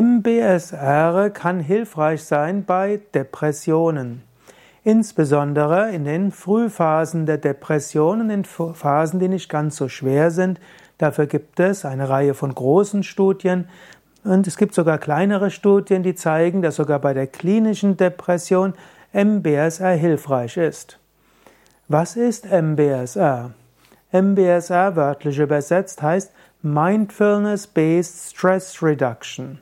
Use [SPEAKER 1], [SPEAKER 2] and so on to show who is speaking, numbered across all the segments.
[SPEAKER 1] MBSR kann hilfreich sein bei Depressionen. Insbesondere in den Frühphasen der Depressionen, in Phasen, die nicht ganz so schwer sind. Dafür gibt es eine Reihe von großen Studien. Und es gibt sogar kleinere Studien, die zeigen, dass sogar bei der klinischen Depression MBSR hilfreich ist. Was ist MBSR? MBSR wörtlich übersetzt heißt Mindfulness-Based Stress Reduction.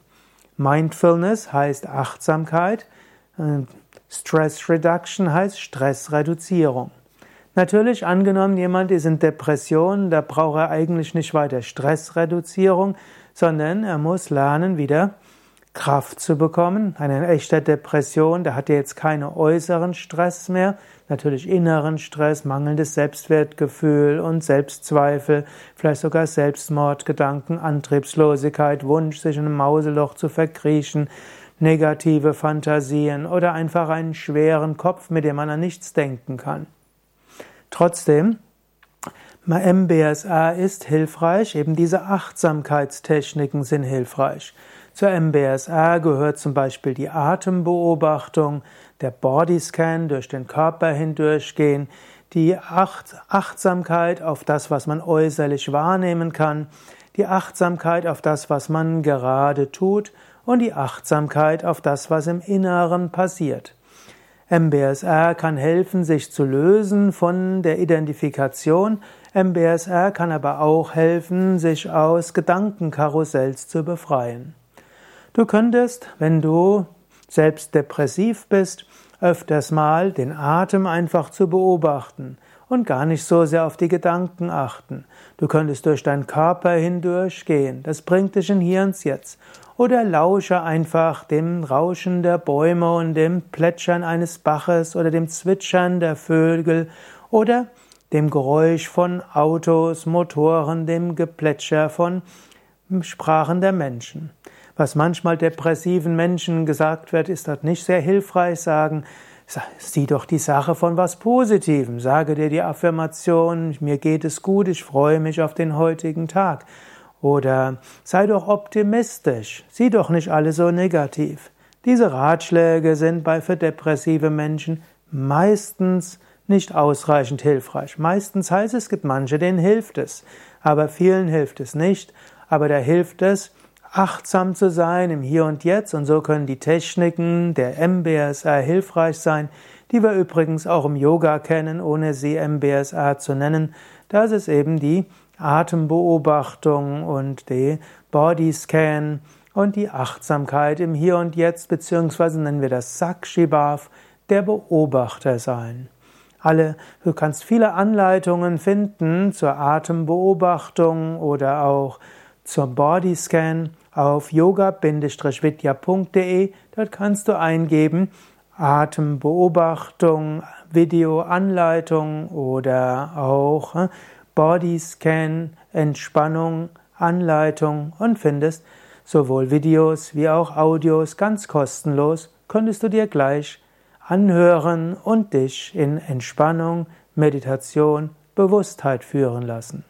[SPEAKER 1] Mindfulness heißt Achtsamkeit, Stress Reduction heißt Stressreduzierung. Natürlich, angenommen, jemand ist in Depression, da braucht er eigentlich nicht weiter Stressreduzierung, sondern er muss lernen, wieder Kraft zu bekommen. Eine echte Depression, da hat er jetzt keine äußeren Stress mehr, natürlich inneren Stress, mangelndes Selbstwertgefühl und Selbstzweifel, vielleicht sogar Selbstmordgedanken, Antriebslosigkeit, Wunsch, sich in einem Mauseloch zu verkriechen, negative Fantasien oder einfach einen schweren Kopf, mit dem man an nichts denken kann. Trotzdem, MBSA ist hilfreich, eben diese Achtsamkeitstechniken sind hilfreich. Zur MBSR gehört zum Beispiel die Atembeobachtung, der Bodyscan durch den Körper hindurchgehen, die Achtsamkeit auf das, was man äußerlich wahrnehmen kann, die Achtsamkeit auf das, was man gerade tut und die Achtsamkeit auf das, was im Inneren passiert. MBSR kann helfen, sich zu lösen von der Identifikation. MBSR kann aber auch helfen, sich aus Gedankenkarussells zu befreien. Du könntest, wenn du selbst depressiv bist, öfters mal den Atem einfach zu beobachten und gar nicht so sehr auf die Gedanken achten. Du könntest durch deinen Körper hindurch gehen. Das bringt dich in Hier und Jetzt. Oder lausche einfach dem Rauschen der Bäume und dem Plätschern eines Baches oder dem Zwitschern der Vögel oder dem Geräusch von Autos, Motoren, dem Geplätscher von Sprachen der Menschen. Was manchmal depressiven Menschen gesagt wird, ist dort nicht sehr hilfreich. Sagen, sieh doch die Sache von was Positivem. Sage dir die Affirmation, mir geht es gut, ich freue mich auf den heutigen Tag. Oder sei doch optimistisch. Sieh doch nicht alles so negativ. Diese Ratschläge sind bei für depressive Menschen meistens nicht ausreichend hilfreich. Meistens heißt es, es gibt manche, denen hilft es. Aber vielen hilft es nicht. Aber da hilft es, achtsam zu sein im Hier und Jetzt und so können die Techniken der MBSR hilfreich sein, die wir übrigens auch im Yoga kennen, ohne sie MBSR zu nennen. Das ist eben die Atembeobachtung und die Bodyscan und die Achtsamkeit im Hier und Jetzt, beziehungsweise nennen wir das Sakshibhav, der Beobachter sein. Alle, du kannst viele Anleitungen finden zur Atembeobachtung oder auch zur Bodyscan auf yoga-vidya.de. Dort kannst du eingeben Atembeobachtung, Videoanleitung oder auch äh, Bodyscan, Entspannung, Anleitung und findest sowohl Videos wie auch Audios ganz kostenlos, könntest du dir gleich anhören und dich in Entspannung, Meditation, Bewusstheit führen lassen.